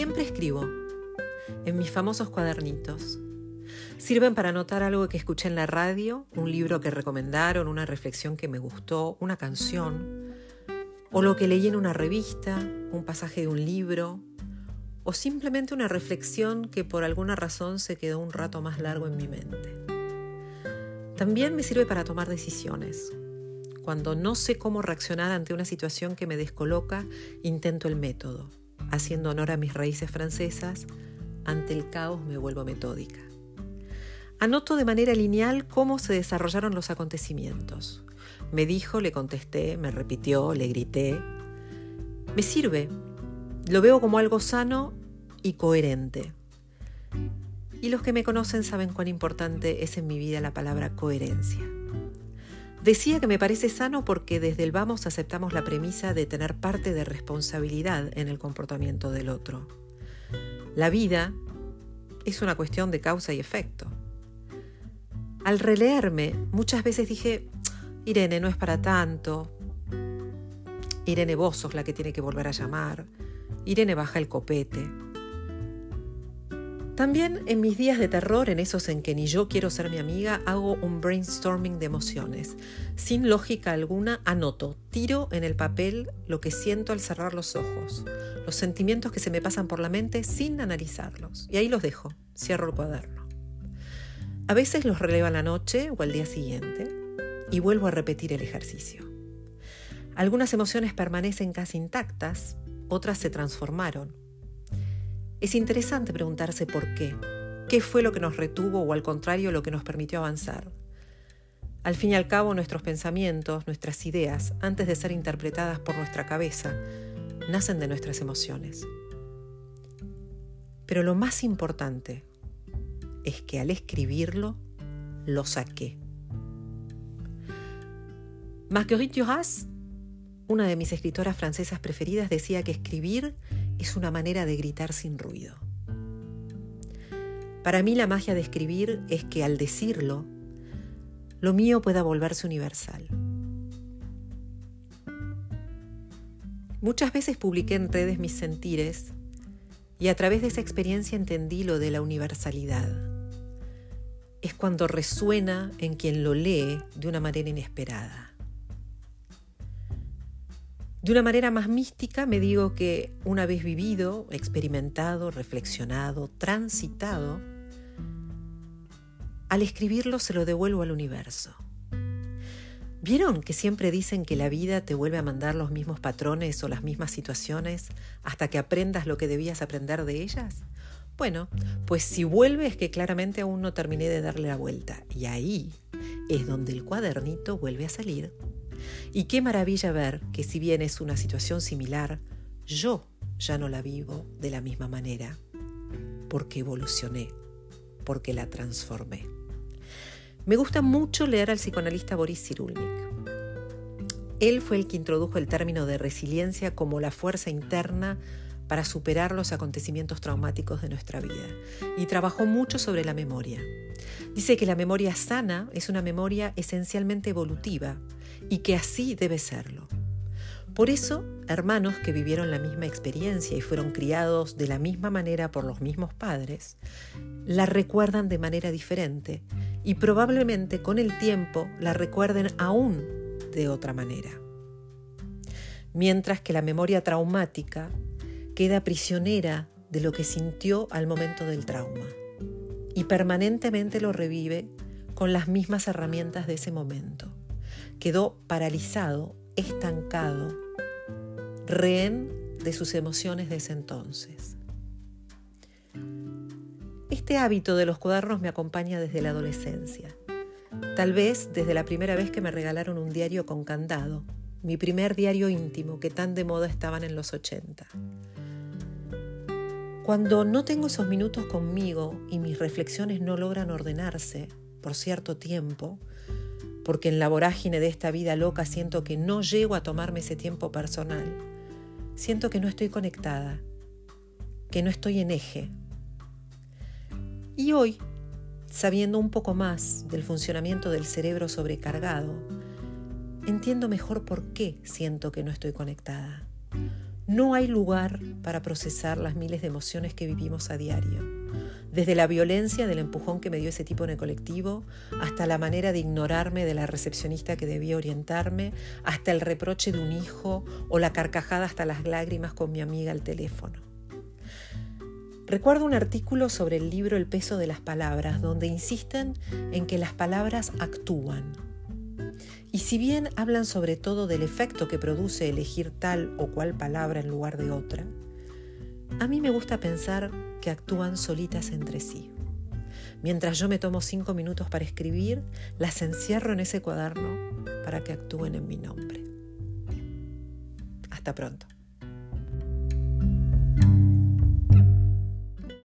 Siempre escribo, en mis famosos cuadernitos. Sirven para anotar algo que escuché en la radio, un libro que recomendaron, una reflexión que me gustó, una canción, o lo que leí en una revista, un pasaje de un libro, o simplemente una reflexión que por alguna razón se quedó un rato más largo en mi mente. También me sirve para tomar decisiones. Cuando no sé cómo reaccionar ante una situación que me descoloca, intento el método. Haciendo honor a mis raíces francesas, ante el caos me vuelvo metódica. Anoto de manera lineal cómo se desarrollaron los acontecimientos. Me dijo, le contesté, me repitió, le grité. Me sirve. Lo veo como algo sano y coherente. Y los que me conocen saben cuán importante es en mi vida la palabra coherencia. Decía que me parece sano porque desde el vamos aceptamos la premisa de tener parte de responsabilidad en el comportamiento del otro. La vida es una cuestión de causa y efecto. Al releerme, muchas veces dije, Irene, no es para tanto. Irene, vos sos la que tiene que volver a llamar. Irene, baja el copete. También en mis días de terror, en esos en que ni yo quiero ser mi amiga, hago un brainstorming de emociones. Sin lógica alguna, anoto, tiro en el papel lo que siento al cerrar los ojos, los sentimientos que se me pasan por la mente sin analizarlos. Y ahí los dejo, cierro el cuaderno. A veces los relevo a la noche o al día siguiente y vuelvo a repetir el ejercicio. Algunas emociones permanecen casi intactas, otras se transformaron es interesante preguntarse por qué. ¿Qué fue lo que nos retuvo o al contrario lo que nos permitió avanzar? Al fin y al cabo, nuestros pensamientos, nuestras ideas, antes de ser interpretadas por nuestra cabeza, nacen de nuestras emociones. Pero lo más importante es que al escribirlo, lo saqué. Marguerite Duras, una de mis escritoras francesas preferidas, decía que escribir es una manera de gritar sin ruido. Para mí la magia de escribir es que al decirlo, lo mío pueda volverse universal. Muchas veces publiqué en redes mis sentires y a través de esa experiencia entendí lo de la universalidad. Es cuando resuena en quien lo lee de una manera inesperada. De una manera más mística me digo que una vez vivido, experimentado, reflexionado, transitado, al escribirlo se lo devuelvo al universo. ¿Vieron que siempre dicen que la vida te vuelve a mandar los mismos patrones o las mismas situaciones hasta que aprendas lo que debías aprender de ellas? Bueno, pues si vuelve es que claramente aún no terminé de darle la vuelta y ahí es donde el cuadernito vuelve a salir y qué maravilla ver que si bien es una situación similar, yo ya no la vivo de la misma manera, porque evolucioné, porque la transformé. Me gusta mucho leer al psicoanalista Boris Cyrulnik. Él fue el que introdujo el término de resiliencia como la fuerza interna para superar los acontecimientos traumáticos de nuestra vida y trabajó mucho sobre la memoria. Dice que la memoria sana es una memoria esencialmente evolutiva y que así debe serlo. Por eso, hermanos que vivieron la misma experiencia y fueron criados de la misma manera por los mismos padres, la recuerdan de manera diferente y probablemente con el tiempo la recuerden aún de otra manera. Mientras que la memoria traumática queda prisionera de lo que sintió al momento del trauma y permanentemente lo revive con las mismas herramientas de ese momento. Quedó paralizado, estancado, rehén de sus emociones de ese entonces. Este hábito de los cuadernos me acompaña desde la adolescencia, tal vez desde la primera vez que me regalaron un diario con candado, mi primer diario íntimo que tan de moda estaban en los 80. Cuando no tengo esos minutos conmigo y mis reflexiones no logran ordenarse por cierto tiempo, porque en la vorágine de esta vida loca siento que no llego a tomarme ese tiempo personal, siento que no estoy conectada, que no estoy en eje. Y hoy, sabiendo un poco más del funcionamiento del cerebro sobrecargado, entiendo mejor por qué siento que no estoy conectada. no hay lugar para procesar las miles de emociones que vivimos a diario. Desde la violencia del empujón que me dio ese tipo en el colectivo, hasta la manera de ignorarme de la recepcionista que debía orientarme, hasta el reproche de un hijo o la carcajada hasta las lágrimas con mi amiga al teléfono. Recuerdo un artículo sobre el libro El peso de las palabras, donde insisten en que las palabras actúan. Y si bien hablan sobre todo del efecto que produce elegir tal o cual palabra en lugar de otra, a mí me gusta pensar que actúan solitas entre sí. Mientras yo me tomo cinco minutos para escribir, las encierro en ese cuaderno para que actúen en mi nombre. Hasta pronto.